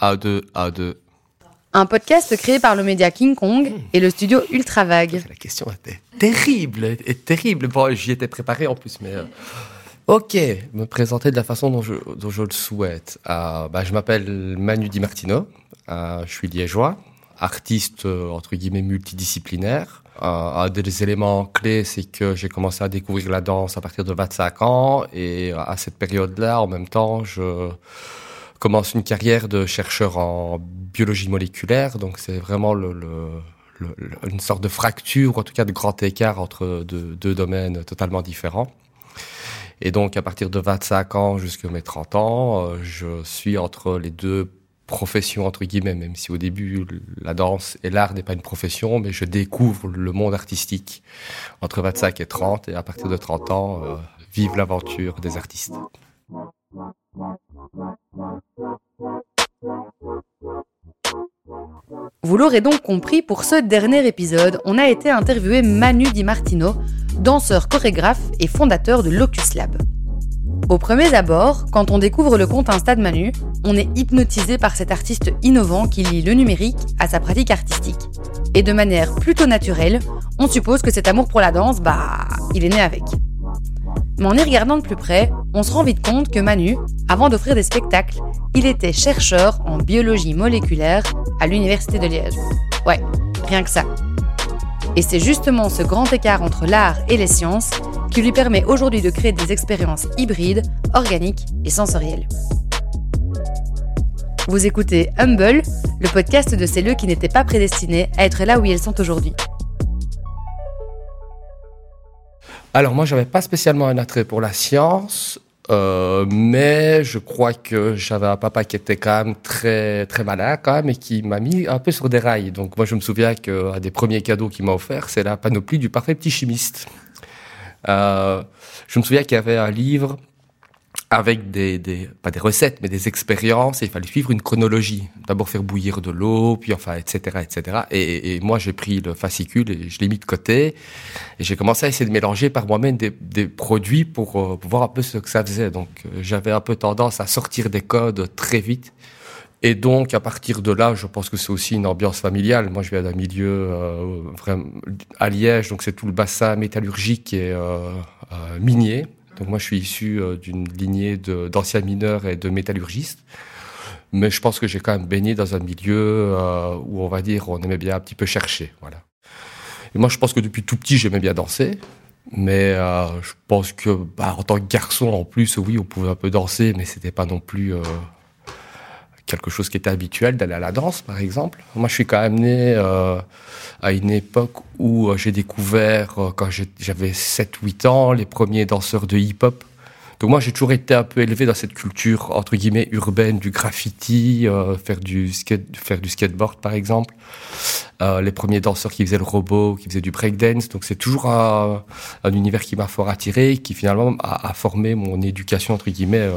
A2, A2. Un podcast créé par le média King Kong et le studio Ultra Vague. La question était terrible, et terrible. Bon, j'y étais préparé en plus, mais. euh, Ok, me présenter de la façon dont je, dont je le souhaite. Euh, bah, je m'appelle Manu Di Martino, euh, je suis liégeois, artiste entre guillemets multidisciplinaire. Euh, un des éléments clés, c'est que j'ai commencé à découvrir la danse à partir de 25 ans et à cette période-là, en même temps, je commence une carrière de chercheur en biologie moléculaire. Donc c'est vraiment une sorte de fracture, ou en tout cas de grand écart entre deux, domaines totalement différents. Et donc à partir de 25 ans jusqu'à mes 30 ans, euh, je suis entre les deux professions entre guillemets, même si au début la danse et l'art n'est pas une profession, mais je découvre le monde artistique entre 25 et 30, et à partir de 30 ans, euh, vive l'aventure des artistes. Vous l'aurez donc compris, pour ce dernier épisode, on a été interviewé Manu Di Martino, danseur chorégraphe et fondateur de Locus Lab. Au premier abord, quand on découvre le compte Insta de Manu, on est hypnotisé par cet artiste innovant qui lie le numérique à sa pratique artistique. Et de manière plutôt naturelle, on suppose que cet amour pour la danse, bah, il est né avec. Mais en y regardant de plus près, on se rend vite compte que Manu, avant d'offrir des spectacles, il était chercheur en biologie moléculaire à l'Université de Liège. Ouais, rien que ça. Et c'est justement ce grand écart entre l'art et les sciences qui lui permet aujourd'hui de créer des expériences hybrides, organiques et sensorielles. Vous écoutez Humble, le podcast de ces lieux qui n'étaient pas prédestinés à être là où ils sont aujourd'hui. Alors moi, j'avais pas spécialement un attrait pour la science, euh, mais je crois que j'avais un papa qui était quand même très très malin quand même et qui m'a mis un peu sur des rails. Donc moi, je me souviens qu'un des premiers cadeaux qu'il m'a offert, c'est la panoplie du parfait petit chimiste. Euh, je me souviens qu'il y avait un livre avec des, des pas des recettes mais des expériences il fallait suivre une chronologie. D'abord faire bouillir de l'eau puis enfin etc etc et, et moi j'ai pris le fascicule et je l'ai mis de côté. Et j'ai commencé à essayer de mélanger par moi-même des, des produits pour, euh, pour voir un peu ce que ça faisait. Donc euh, j'avais un peu tendance à sortir des codes très vite. Et donc, à partir de là, je pense que c'est aussi une ambiance familiale. Moi, je viens d'un milieu euh, vraiment à Liège, donc c'est tout le bassin métallurgique et euh, minier. Donc moi, je suis issu euh, d'une lignée d'anciens mineurs et de métallurgistes. Mais je pense que j'ai quand même baigné dans un milieu euh, où, on va dire, on aimait bien un petit peu chercher. Voilà. Et moi, je pense que depuis tout petit, j'aimais bien danser. Mais euh, je pense que, bah, en tant que garçon, en plus, oui, on pouvait un peu danser, mais c'était pas non plus quelque chose qui était habituel d'aller à la danse, par exemple. Moi, je suis quand même né euh, à une époque où euh, j'ai découvert, euh, quand j'avais 7-8 ans, les premiers danseurs de hip-hop. Donc moi, j'ai toujours été un peu élevé dans cette culture, entre guillemets, urbaine, du graffiti, euh, faire, du skate, faire du skateboard, par exemple. Euh, les premiers danseurs qui faisaient le robot, qui faisaient du breakdance. Donc c'est toujours un, un univers qui m'a fort attiré, qui finalement a, a formé mon éducation, entre guillemets,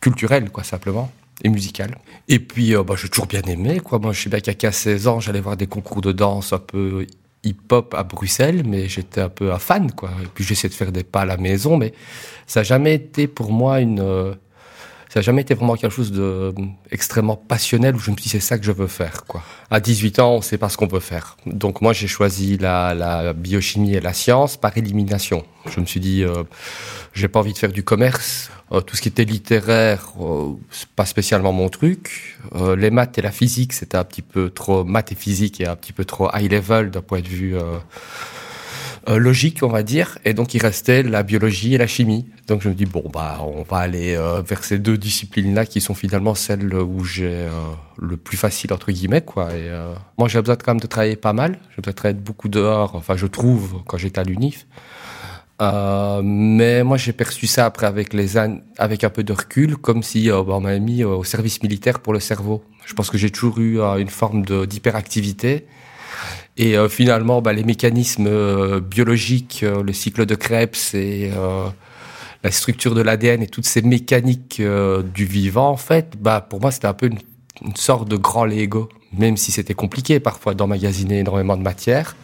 culturelle, quoi, simplement et musicale. Et puis, euh, bah, j'ai toujours bien aimé, quoi. Moi, je sais bien qu'à 15-16 ans, j'allais voir des concours de danse un peu hip-hop à Bruxelles, mais j'étais un peu un fan, quoi. Et puis, j'essayais de faire des pas à la maison, mais ça n'a jamais été pour moi une... euh, ça n'a jamais été vraiment quelque chose de euh, extrêmement passionnel où je me suis dit c'est ça que je veux faire quoi. À 18 ans, on sait pas ce qu'on veut faire. Donc moi j'ai choisi la, la biochimie et la science par élimination. Je me suis dit euh, j'ai pas envie de faire du commerce, Euh, tout ce qui était littéraire euh, c'est pas spécialement mon truc. Euh, les maths et la physique c'était un petit peu trop maths et physique et un petit peu trop high level d'un point de vue euh, logique, on va dire. Et donc, il restait la biologie et la chimie. Donc, je me dis, bon, bah, on va aller euh, vers ces deux disciplines-là qui sont finalement celles où j'ai euh, le plus facile, entre guillemets, quoi. Et euh, moi, j'ai besoin quand même de travailler pas mal. J'ai besoin de travailler beaucoup dehors. Enfin, je trouve, quand j'étais à l'UNIF. Euh, mais moi, j'ai perçu ça après avec les an- avec un peu de recul, comme si euh, bah, on m'avait mis euh, au service militaire pour le cerveau. Je pense que j'ai toujours eu euh, une forme d'hyperactivité. Et euh, finalement, bah, les mécanismes euh, biologiques, euh, le cycle de Krebs et euh, la structure de l'ADN et toutes ces mécaniques euh, du vivant, en fait, bah, pour moi, c'était un peu une, une sorte de grand Lego, même si c'était compliqué parfois d'emmagasiner énormément de matière.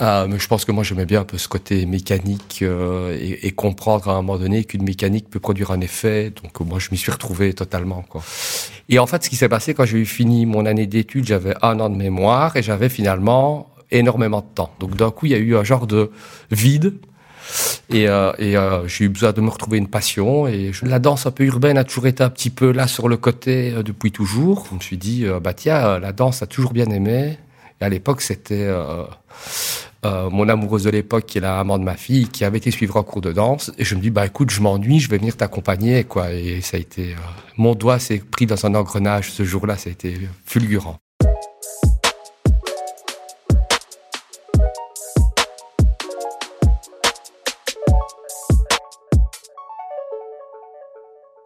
Euh, mais je pense que moi j'aimais bien un peu ce côté mécanique et, et comprendre à un moment donné qu'une mécanique peut produire un effet. Donc moi je m'y suis retrouvé totalement quoi. Et en fait, ce qui s'est passé quand j'ai eu fini mon année d'études, j'avais un an de mémoire et j'avais finalement énormément de temps. Donc d'un coup, il y a eu un genre de vide. Et, euh, et euh, j'ai eu besoin de me retrouver une passion. Et je, la danse un peu urbaine a toujours été un petit peu là sur le côté euh, depuis toujours. Je me suis dit, euh, bah tiens, la danse a toujours bien aimé. Et à l'époque, c'était mon amoureuse de l'époque, qui est la maman de ma fille, qui avait été suivre un cours de danse. Et je me dis, bah écoute, je m'ennuie, je vais venir t'accompagner, quoi. Et ça a été, mon doigt s'est pris dans un engrenage ce jour-là. Ça a été fulgurant.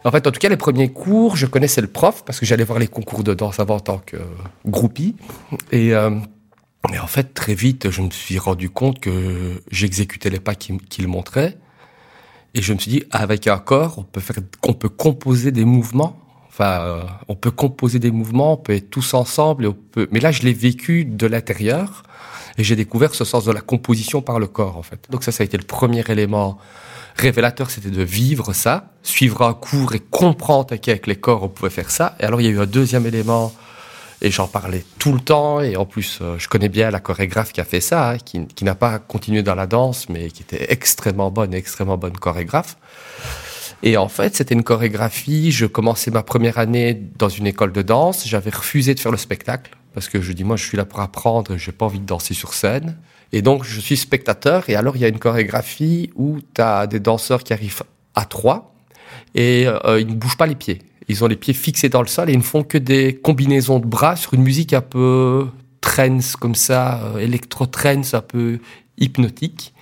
En fait, en tout cas, les premiers cours, je connaissais le prof parce que j'allais voir les concours de danse avant en tant que groupie. Et mais en fait, très vite, je me suis rendu compte que j'exécutais les pas qu'il montrait. Et je me suis dit, avec un corps, on peut faire, on peut composer des mouvements. Enfin, euh, on peut composer des mouvements, on peut être tous ensemble. Et on peut... Mais là, je l'ai vécu de l'intérieur et j'ai découvert ce sens de la composition par le corps, en fait. Donc ça, ça a été le premier élément révélateur, c'était de vivre ça, suivre un cours et comprendre qu'avec les corps, on pouvait faire ça. Et alors, il y a eu un deuxième élément, et j'en parlais tout le temps, et en plus, euh, je connais bien la chorégraphe qui a fait ça, hein, qui, qui n'a pas continué dans la danse, mais qui était extrêmement bonne, extrêmement bonne chorégraphe. Et en fait, c'était une chorégraphie. Je commençais ma première année dans une école de danse. J'avais refusé de faire le spectacle parce que je dis, moi, je suis là pour apprendre, j'ai pas envie de danser sur scène. Et donc, je suis spectateur. Et alors, il y a une chorégraphie où tu as des danseurs qui arrivent à trois et euh, ils ne bougent pas les pieds. Ils ont les pieds fixés dans le sol et ils ne font que des combinaisons de bras sur une musique un peu trance comme ça, euh, électro-trance, un peu hypnotique.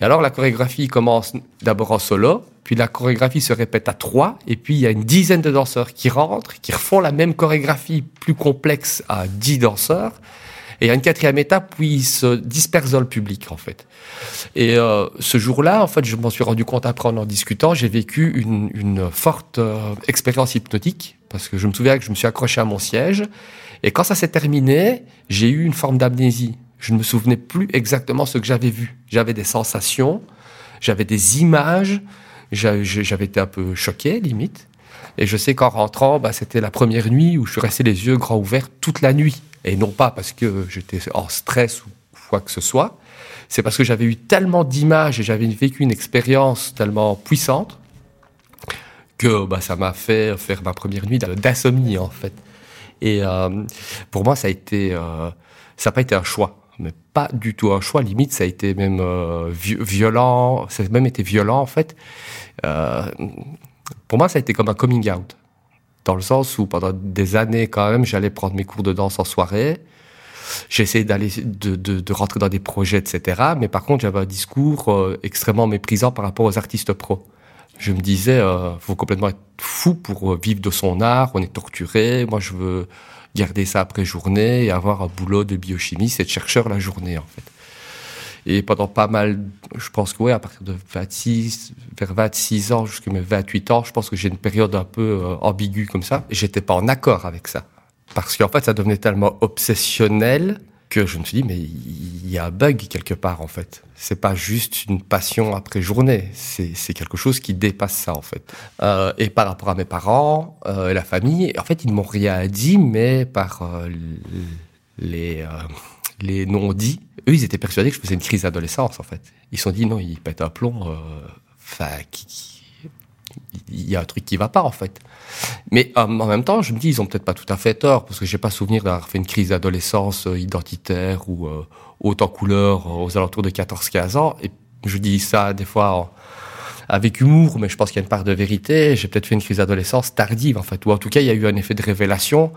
Et alors, la chorégraphie commence d'abord en solo, puis la chorégraphie se répète à trois, et puis il y a une dizaine de danseurs qui rentrent, qui refont la même chorégraphie plus complexe à dix danseurs. Et il a une quatrième étape où ils se dispersent dans le public, en fait. Et euh, ce jour-là, en fait, je m'en suis rendu compte après en en discutant, j'ai vécu une, une forte euh, expérience hypnotique, parce que je me souviens que je me suis accroché à mon siège, et quand ça s'est terminé, j'ai eu une forme d'amnésie. Je ne me souvenais plus exactement ce que j'avais vu. J'avais des sensations, j'avais des images, j'avais été un peu choqué, limite. Et je sais qu'en rentrant, bah, c'était la première nuit où je suis resté les yeux grands ouverts toute la nuit. Et non pas parce que j'étais en stress ou quoi que ce soit, c'est parce que j'avais eu tellement d'images et j'avais vécu une expérience tellement puissante que bah, ça m'a fait faire ma première nuit d'insomnie en fait. Et euh, pour moi, ça a été, euh, ça n'a pas été un choix, mais pas du tout un choix. Limite, ça a été même euh, violent. Ça a même été violent en fait. Euh, pour moi, ça a été comme un coming out dans le sens où pendant des années quand même, j'allais prendre mes cours de danse en soirée. J'essayais d'aller de, de, rentrer dans des projets, etc. Mais par contre, j'avais un discours euh, extrêmement méprisant par rapport aux artistes pros. Je me disais, euh, faut complètement être fou pour euh, vivre de son art. On est torturé. Moi, je veux garder ça après journée et avoir un boulot de biochimiste et de chercheur la journée, en fait. Et pendant pas mal, je pense que ouais, à partir de 26, vers 26 ans jusqu'à mes 28 ans, je pense que j'ai une période un peu euh, ambiguë comme ça. Et j'étais pas en accord avec ça. Parce qu'en fait, ça devenait tellement obsessionnel que je me suis dit, mais il y a un bug quelque part, en fait. C'est pas juste une passion après journée. C'est quelque chose qui dépasse ça, en fait. Euh, et par rapport à mes parents euh, la famille, en fait, ils ne m'ont rien dit, mais par les, les non-dits, eux, ils étaient persuadés que je faisais une crise d'adolescence, en fait. Ils se sont dit, non, il pète un plomb. Euh, enfin, il y a un truc qui va pas, en fait. Mais euh, en même temps, je me dis, ils ont peut-être pas tout à fait tort, parce que j'ai pas souvenir d'avoir fait une crise d'adolescence euh, identitaire ou euh, haute en couleur aux alentours de 14-15 ans. Et je dis ça des fois avec humour, mais je pense qu'il y a une part de vérité. J'ai peut-être fait une crise d'adolescence tardive, en fait, ou en tout cas, il y a eu un effet de révélation,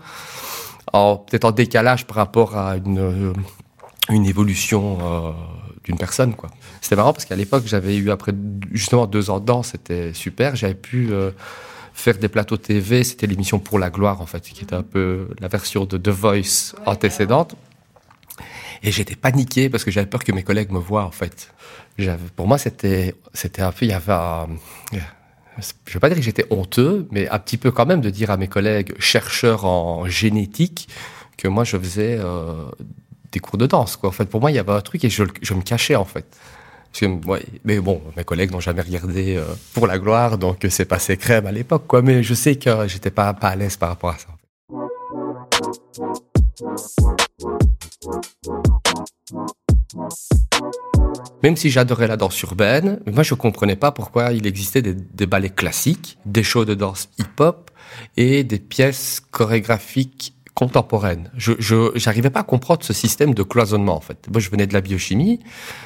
peut-être en décalage par rapport à une une évolution euh, d'une personne quoi. C'était marrant parce qu'à l'époque j'avais eu justement deux ans de danse, c'était super. J'avais pu euh, faire des plateaux TV, c'était l'émission pour la gloire en fait, qui était un peu la version de The Voice antécédente. Et j'étais paniqué parce que j'avais peur que mes collègues me voient en fait. Pour moi c'était c'était un peu il y avait un, je vais pas dire que j'étais honteux, mais un petit peu quand même de dire à mes collègues chercheurs en génétique que moi je faisais euh, des cours de danse. Quoi. En fait, pour moi, il y avait un truc et je, me cachais en fait. mais bon, mes collègues n'ont jamais regardé euh, pour la gloire, donc c'est passé crème à l'époque, quoi. Mais je sais que j'étais pas, pas à l'aise par rapport à ça. Même si j'adorais la danse urbaine, moi je comprenais pas pourquoi il existait des, ballets classiques, des shows de danse hip-hop et des pièces chorégraphiques contemporaine. Je j'arrivais pas à comprendre ce système de cloisonnement en fait. Moi je venais de la biochimie,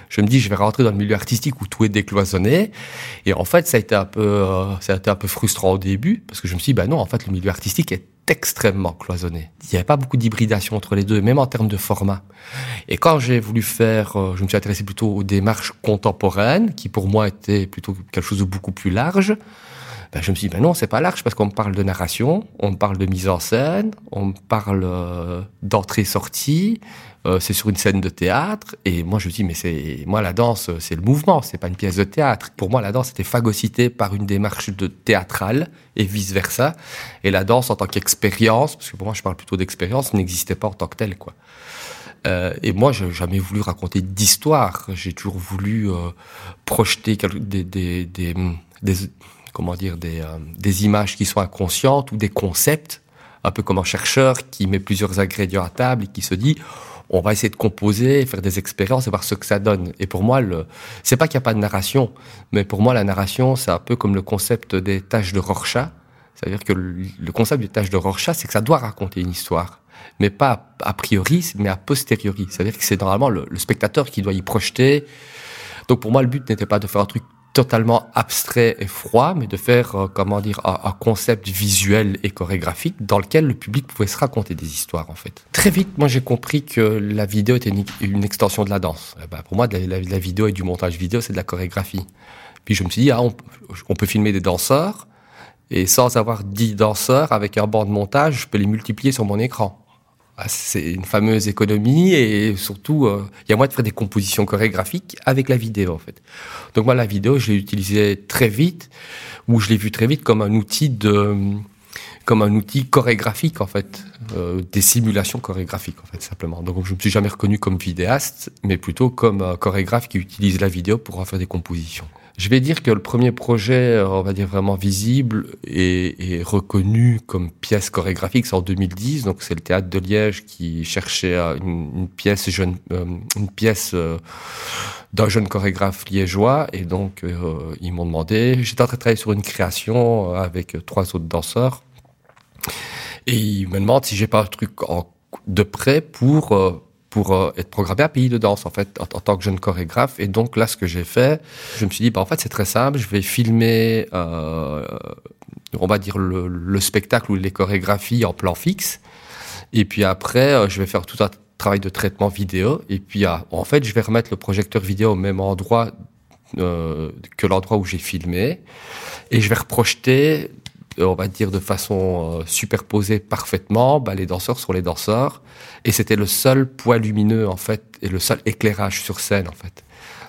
je me dis je vais rentrer dans le milieu artistique où tout est décloisonné et en fait ça a été un peu euh, ça a été un peu frustrant au début parce que je me suis dit bah non en fait le milieu artistique est extrêmement cloisonné. Il n'y avait pas beaucoup d'hybridation entre les deux, même en termes de format. Et quand j'ai voulu faire, euh, je me suis intéressé plutôt aux démarches contemporaines, qui pour moi étaient plutôt quelque chose de beaucoup plus large. Ben, je me suis dit, ben non, c'est pas large parce qu'on parle de narration, on parle de mise en scène, on parle euh, d'entrée-sortie, euh, c'est sur une scène de théâtre. Et moi, je me dis, mais c'est, moi, la danse, c'est le mouvement, c'est pas une pièce de théâtre. Pour moi, la danse était phagocytée par une démarche de théâtrale et vice versa. Et la danse en tant qu'expérience, parce que pour moi, je parle plutôt d'expérience, n'existait pas en tant que telle, quoi. Euh, et moi, j'ai jamais voulu raconter d'histoire. J'ai toujours voulu euh, projeter des, des, des, des comment dire, des, euh, des images qui sont inconscientes ou des concepts, un peu comme un chercheur qui met plusieurs ingrédients à table et qui se dit, on va essayer de composer, faire des expériences et voir ce que ça donne. Et pour moi, le, c'est pas qu'il n'y a pas de narration, mais pour moi, la narration, c'est un peu comme le concept des tâches de Rorschach. C'est-à-dire que le concept des tâches de Rorschach, c'est que ça doit raconter une histoire. Mais pas a priori, mais a posteriori. C'est-à-dire que c'est normalement le, le spectateur qui doit y projeter. Donc pour moi, le but n'était pas de faire un truc totalement abstrait et froid, mais de faire, euh, comment dire, un, concept visuel et chorégraphique dans lequel le public pouvait se raconter des histoires, en fait. Très vite, moi, j'ai compris que la vidéo était une, extension de la danse. Eh ben, pour moi, la, vidéo et du montage vidéo, c'est de la chorégraphie. Puis je me suis dit, ah, on, on peut filmer des danseurs, et sans avoir dix danseurs, avec un banc de montage, je peux les multiplier sur mon écran. Ah, c'est une fameuse économie et surtout, euh, il y a moyen de faire des compositions chorégraphiques avec la vidéo en fait. Donc moi, la vidéo, je l'ai utilisée très vite, ou je l'ai vu très vite comme un outil de, comme un outil chorégraphique en fait, euh, des simulations chorégraphiques en fait simplement. Donc je me suis jamais reconnu comme vidéaste, mais plutôt comme un chorégraphe qui utilise la vidéo pour en faire des compositions. Je vais dire que le premier projet, euh, on va dire vraiment visible et, reconnu comme pièce chorégraphique, c'est en 2010. Donc c'est le théâtre de Liège qui cherchait euh, une, pièce jeune, euh, une pièce d'un jeune chorégraphe liégeois. Et donc ils m'ont demandé. J'étais en train de travailler sur une création avec trois autres danseurs. Et ils me demandent si j'ai pas un truc de près pour pour euh, être programmé à Pays de Danse, en fait, en, tant que jeune chorégraphe. Et donc là, ce que j'ai fait, je me suis dit, bah, en fait, c'est très simple, je vais filmer, euh, on va dire, le, le, spectacle ou les chorégraphies en plan fixe. Et puis après, euh, je vais faire tout un travail de traitement vidéo. Et puis, en fait, je vais remettre le projecteur vidéo au même endroit que l'endroit où j'ai filmé. Et je vais reprojeter on va dire de façon euh, superposée parfaitement, bah, les danseurs sur les danseurs. Et c'était le seul poids lumineux, en fait, et le seul éclairage sur scène, en fait.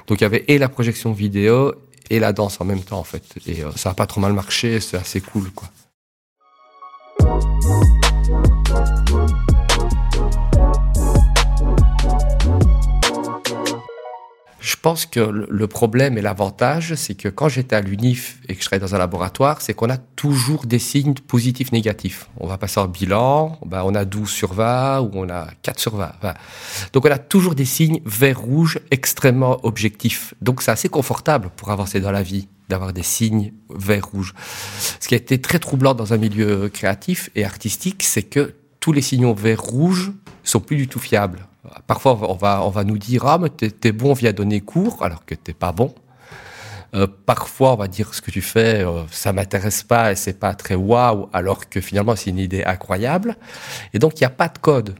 Donc il y avait et la projection vidéo et la danse en même temps, en fait. Et euh, ça a pas trop mal marché, c'est assez cool, quoi. Je pense que le problème et l'avantage, c'est que quand j'étais à l'UNIF et que je travaillais dans un laboratoire, c'est qu'on a toujours des signes positifs, négatifs. On va passer en bilan, ben on a 12 sur 20 ou on a 4 sur 20. Donc on a toujours des signes vert rouge extrêmement objectifs. Donc c'est assez confortable pour avancer dans la vie d'avoir des signes vert rouge. Ce qui a été très troublant dans un milieu créatif et artistique, c'est que tous les signaux vert rouge sont plus du tout fiables. Parfois, on va, on va nous dire Ah, mais t'es, bon, viens donner cours, alors que t'es pas bon. Euh, parfois, on va dire ce que tu fais, euh, ça m'intéresse pas et c'est pas très waouh, alors que finalement c'est une idée incroyable. Et donc il n'y a pas de code.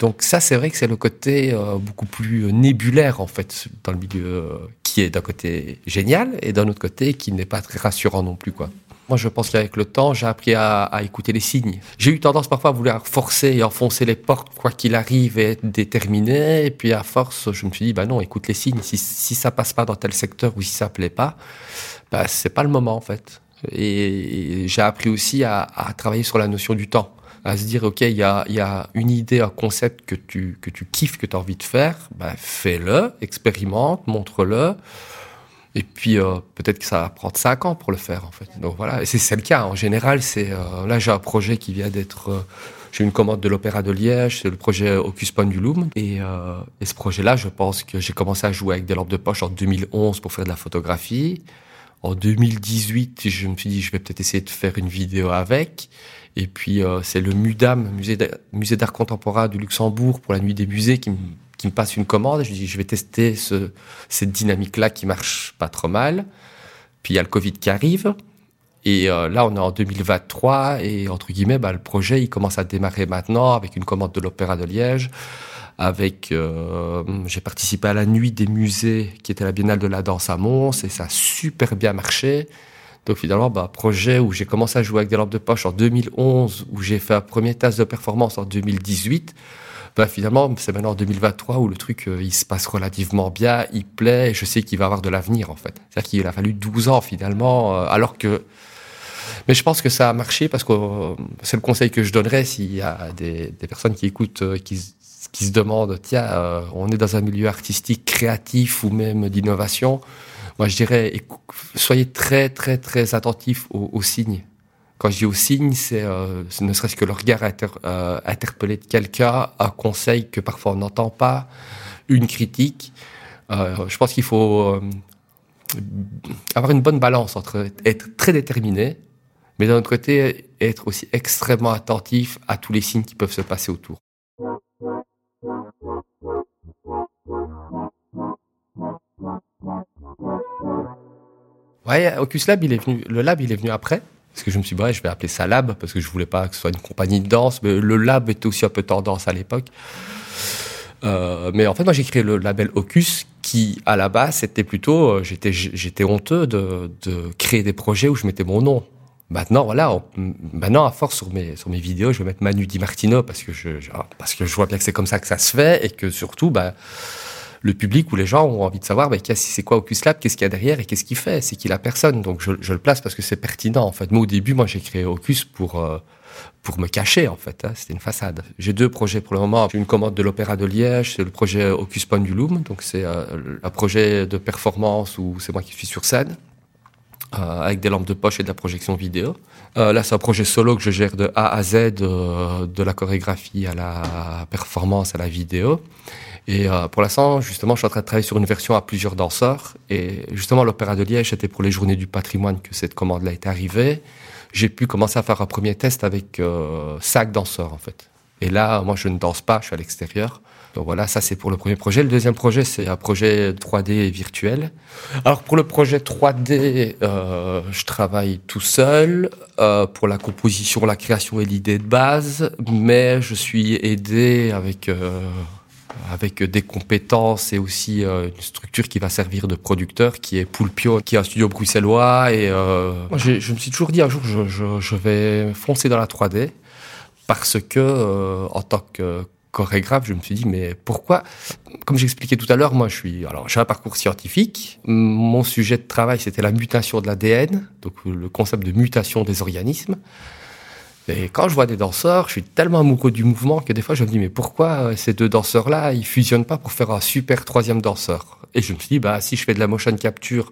Donc ça, c'est vrai que c'est le côté euh, beaucoup plus nébulaire en fait dans le milieu, qui est d'un côté génial et d'un autre côté qui n'est pas très rassurant non plus quoi. Moi, je pense qu'avec le temps, j'ai appris à, écouter les signes. J'ai eu tendance parfois à vouloir forcer et enfoncer les portes, quoi qu'il arrive, et être déterminé. Et puis, à force, je me suis dit, bah non, écoute les signes. Si, si ça passe pas dans tel secteur ou si ça plaît pas, bah, c'est pas le moment, en fait. Et, j'ai appris aussi à, travailler sur la notion du temps. à se dire, OK, il y a, une idée, un concept que tu, que tu kiffes, que tu as envie de faire, ben, fais-le, expérimente, montre-le. Et puis euh, peut-être que ça va prendre cinq ans pour le faire en fait. Donc voilà, et c'est le cas. En général, c'est euh, là j'ai un projet qui vient d'être. Euh, j'ai une commande de l'Opéra de Liège, c'est le projet Ocus Pendulum. Et, et ce projet-là, je pense que j'ai commencé à jouer avec des lampes de poche en 2011 pour faire de la photographie. En 2018, je me suis dit, je vais peut-être essayer de faire une vidéo avec. Et puis, c'est le MUDAM, Musée d'art contemporain du Luxembourg, pour la nuit des musées, qui me qui me passe une commande. Je dis, je vais tester ce, cette dynamique-là qui marche pas trop mal. Puis il y a le Covid qui arrive. Et euh, là, on est en 2023 et entre guillemets, bah, le projet, il commence à démarrer maintenant avec une commande de l'Opéra de Liège. Avec, euh, j'ai participé à la nuit des musées qui était la Biennale de la danse à Mons et ça a super bien marché. Donc finalement, bah, projet où j'ai commencé à jouer avec des lampes de poche en 2011, où j'ai fait un premier test de performance en 2018 bah, finalement, c'est maintenant en 2023 où le truc, euh, il se passe relativement bien, il plaît, et je sais qu'il va avoir de l'avenir, en fait. C'est-à-dire qu'il a fallu 12 ans, finalement, euh, alors que... Mais je pense que ça a marché parce que euh, c'est le conseil que je donnerais s'il y a des, des, personnes qui écoutent, qui, qui se demandent, tiens, on est dans un milieu artistique, créatif ou même d'innovation. Moi, je dirais, soyez très, très, très attentifs aux, aux signes quand je dis au signe, c'est euh, ne serait-ce que le regard euh, interpellé de quelqu'un, un conseil que parfois on n'entend pas, une critique. Euh, je pense qu'il faut avoir une bonne balance entre être très déterminé, mais d'un autre côté, être aussi extrêmement attentif à tous les signes qui peuvent se passer autour. Ouais, Ocus Lab, il est venu, le lab, il est venu après. Parce que je me suis dit, ouais, je vais appeler ça Lab, parce que je voulais pas que ce soit une compagnie de danse, mais le Lab était aussi un peu tendance à l'époque. Euh, mais en fait, moi, j'ai créé le label Ocus, qui, à la base, c'était plutôt, euh, j'étais, j'étais honteux de, de, créer des projets où je mettais mon nom. Maintenant, voilà, maintenant, à force sur mes, sur mes vidéos, je vais mettre Manu Di Martino parce que je, parce que je vois bien que c'est comme ça que ça se fait et que surtout, bah, le public ou les gens ont envie de savoir, mais c'est quoi Ocus Lab, qu'est-ce qu'il y a derrière et qu'est-ce qu'il fait, c'est qui la personne. Donc je, le place parce que c'est pertinent. En fait, moi au début, moi j'ai créé Ocus pour euh, pour me cacher en fait. Hein. C'était une façade. J'ai deux projets pour le moment. J'ai une commande de l'Opéra de Liège, c'est le projet Ocus Pendulum, donc c'est euh, un projet de performance où c'est moi qui suis sur scène. Euh, avec des lampes de poche et de la projection vidéo. Là, c'est un projet solo que je gère de A à Z, de la chorégraphie à la performance, à la vidéo. Et euh, pour l'instant, justement, je suis en train de travailler sur une version à plusieurs danseurs. Et justement, l'Opéra de Liège, c'était pour les Journées du patrimoine que cette commande-là est arrivée. J'ai pu commencer à faire un premier test avec euh, cinq danseurs, en fait. Et là, moi, je ne danse pas, je suis à l'extérieur. Donc voilà, ça c'est pour le premier projet. Le deuxième projet, c'est un projet 3D virtuel. Alors pour le projet 3D, euh, je travaille tout seul euh, pour la composition, la création et l'idée de base, mais je suis aidé avec euh, avec des compétences et aussi euh, une structure qui va servir de producteur, qui est Poulpio, qui est un studio bruxellois. Et euh, moi, je me suis toujours dit un jour, je, je, je vais foncer dans la 3D parce que euh, en tant que chorégraphe, je me suis dit mais pourquoi? Comme j'expliquais tout à l'heure, moi je suis alors j'ai un parcours scientifique. Mon sujet de travail c'était la mutation de l'ADN, donc le concept de mutation des organismes. Et quand je vois des danseurs, je suis tellement amoureux du mouvement que des fois je me dis mais pourquoi euh, ces deux danseurs-là ils fusionnent pas pour faire un super troisième danseur? Et je me suis dit bah si je fais de la motion capture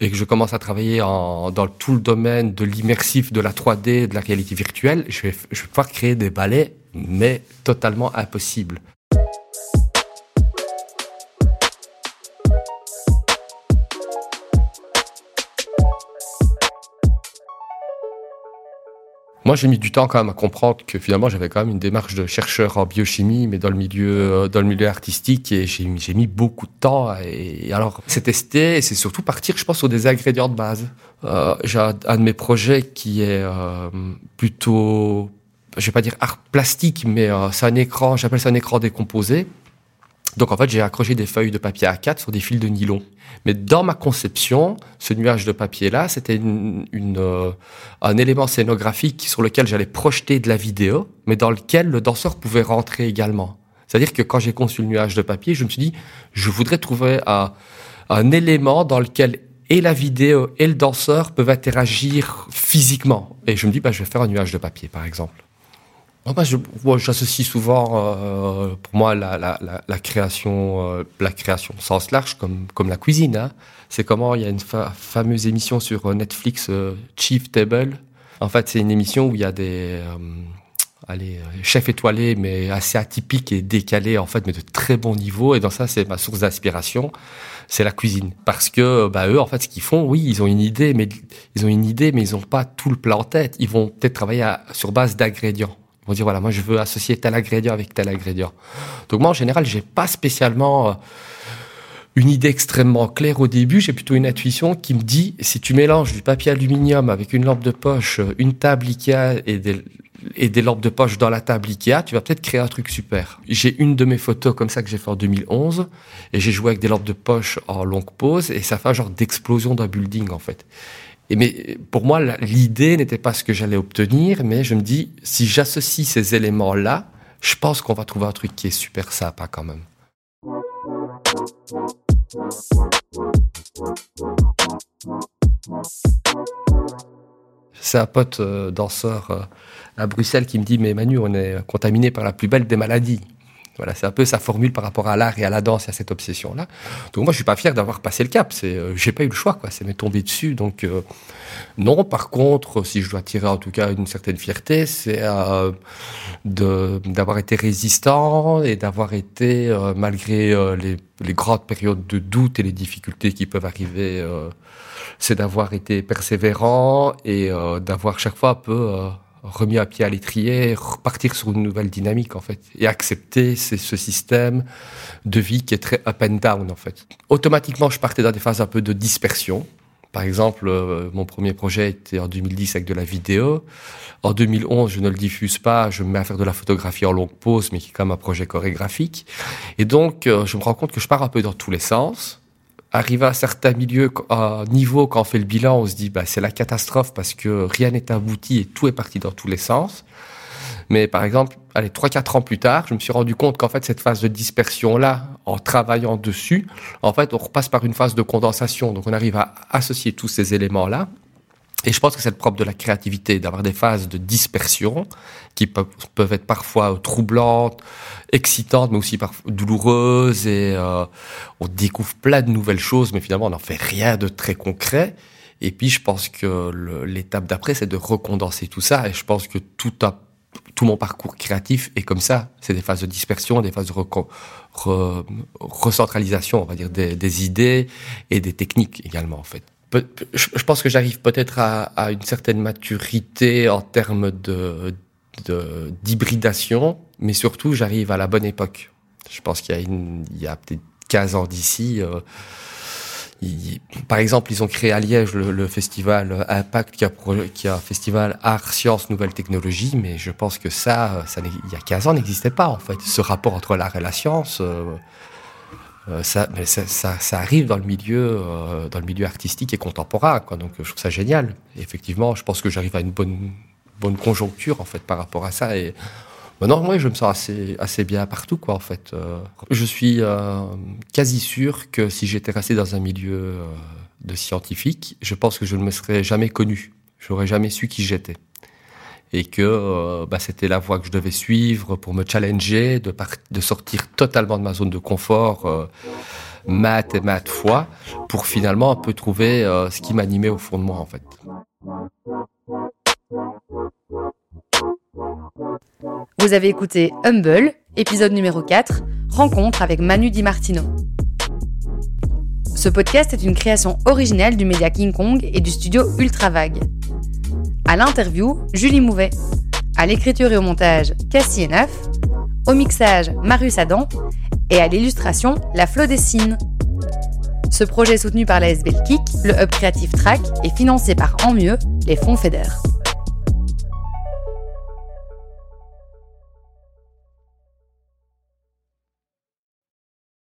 et que je commence à travailler en, dans tout le domaine de l'immersif, de la 3D, de la réalité virtuelle, je vais, je vais pouvoir créer des ballets mais totalement impossible. Moi, j'ai mis du temps quand même à comprendre que finalement, j'avais quand même une démarche de chercheur en biochimie, mais dans le milieu, euh, dans le milieu artistique, et j'ai mis, mis beaucoup de temps. Et, alors, c'est tester, et c'est surtout partir, je pense, sur des ingrédients de base. Euh, j'ai un, de mes projets qui est euh, plutôt, je vais pas dire art plastique, mais euh, c'est un écran, j'appelle ça un écran décomposé. Donc en fait, j'ai accroché des feuilles de papier A4 sur des fils de nylon. Mais dans ma conception, ce nuage de papier-là, c'était une, une euh, un élément scénographique sur lequel j'allais projeter de la vidéo, mais dans lequel le danseur pouvait rentrer également. C'est-à-dire que quand j'ai conçu le nuage de papier, je me suis dit, je voudrais trouver un, un élément dans lequel et la vidéo et le danseur peuvent interagir physiquement. Et je me dis, bah, je vais faire un nuage de papier, par exemple. Moi, j'associe souvent, euh, pour moi, la, la, la, création, euh, la création sens large comme, comme la cuisine. Hein. C'est comment il y a une fameuse émission sur Netflix, Chief Table. En fait, c'est une émission où il y a des allez, chefs étoilés, mais assez atypiques et décalés, en fait, mais de très bon niveau. Et dans ça, c'est ma source d'inspiration c'est la cuisine. Parce que bah, eux, en fait, ce qu'ils font, oui, ils ont une idée, mais ils ont une idée, mais ils n'ont pas tout le plat en tête. Ils vont peut-être travailler sur base d'ingrédients. Ils vont dire voilà, moi je veux associer tel ingrédient avec tel ingrédient. Donc moi en général, j'ai pas spécialement euh, une idée extrêmement claire au début. J'ai plutôt une intuition qui me dit si tu mélanges du papier aluminium avec une lampe de poche, une table Ikea et des, et des lampes de poche dans la table Ikea, tu vas peut-être créer un truc super. J'ai une de mes photos comme ça que j'ai fait en 2011 et j'ai joué avec des lampes de poche en longue pause et ça fait un genre d'explosion d'un building en fait. Et mais pour moi, l'idée n'était pas ce que j'allais obtenir, mais je me dis si j'associe ces éléments-là, je pense qu'on va trouver un truc qui est super sympa quand même. C'est un pote euh, danseur euh, à Bruxelles qui me dit Mais Manu, on est contaminé par la plus belle des maladies. Voilà, c'est un peu sa formule par rapport à l'art et à la danse et à cette obsession-là. Donc moi, je suis pas fier d'avoir passé le cap. C'est, euh, j'ai pas eu le choix, quoi. C'est m'est tombé dessus. Donc non. Par contre, si je dois tirer en tout cas une certaine fierté, c'est de d'avoir été résistant et d'avoir été malgré les, les, grandes périodes de doute et les difficultés qui peuvent arriver c'est d'avoir été persévérant et euh, d'avoir chaque fois un peu euh, remis à pied à l'étrier, repartir sur une nouvelle dynamique en fait, et accepter ce système de vie qui est très up and down en fait. Automatiquement, je partais dans des phases un peu de dispersion. Par exemple, euh, mon premier projet était en 2010 avec de la vidéo. En 2011, je ne le diffuse pas, je me mets à faire de la photographie en longue pause, mais qui est quand même un projet chorégraphique. Et donc, je me rends compte que je pars un peu dans tous les sens arrivé à certains milieux, à niveau, quand on fait le bilan, on se dit, bah, c'est la catastrophe parce que rien n'est abouti et tout est parti dans tous les sens. Mais par exemple, allez, trois, quatre ans plus tard, je me suis rendu compte qu'en fait, cette phase de dispersion-là, en travaillant dessus, en fait, on repasse par une phase de condensation. Donc, on arrive à associer tous ces éléments-là et je pense que c'est le propre de la créativité, d'avoir des phases de dispersion qui peuvent, être parfois troublantes, excitantes, mais aussi douloureuses. Et euh, on découvre plein de nouvelles choses, mais finalement, on n'en fait rien de très concret. Et puis, je pense que l'étape d'après, c'est de recondenser tout ça. Et je pense que tout, mon parcours créatif est comme ça. C'est des phases de dispersion, des phases de recentralisation, on va dire, des, des idées et des techniques également, en fait je pense que j'arrive peut-être à, une certaine maturité en termes de d'hybridation, mais surtout j'arrive à la bonne époque. Je pense qu'il y a, il y a peut-être 15 ans d'ici. Euh, par exemple, ils ont créé à Liège le, festival Impact, qui a, qui a un festival art, sciences, nouvelles technologies, mais je pense que ça, ça il y a 15 ans, n'existait pas en fait. Ce rapport entre l'art et la science. Euh, euh, ça, mais ça, ça, ça, arrive dans le milieu, euh, dans le milieu artistique et contemporain, quoi. Donc, je trouve ça génial. Et effectivement, je pense que j'arrive à une bonne, bonne conjoncture, en fait, par rapport à ça. Et maintenant, moi, je me sens assez, assez bien partout, quoi, en fait. Euh, je suis quasi sûr que si j'étais resté dans un milieu de scientifique, je pense que je ne me serais jamais connu. J'aurais jamais su qui j'étais et que euh, bah, c'était la voie que je devais suivre pour me challenger, de, sortir totalement de ma zone de confort, euh, mat et mat fois, pour finalement un peu trouver euh, ce qui m'animait au fond de moi en fait. Vous avez écouté Humble, épisode numéro 4, rencontre avec Manu Di Martino. Ce podcast est une création originale du média King Kong et du studio Ultra Vague. À l'interview, Julie Mouvet. À l'écriture et au montage, Cassie Neuf. Au mixage, Marius Adam. Et à l'illustration, La Flo Dessine. Ce projet soutenu par la SBL Kick, le Hub Creative Track, et financé par En Mieux, les fonds FEDER.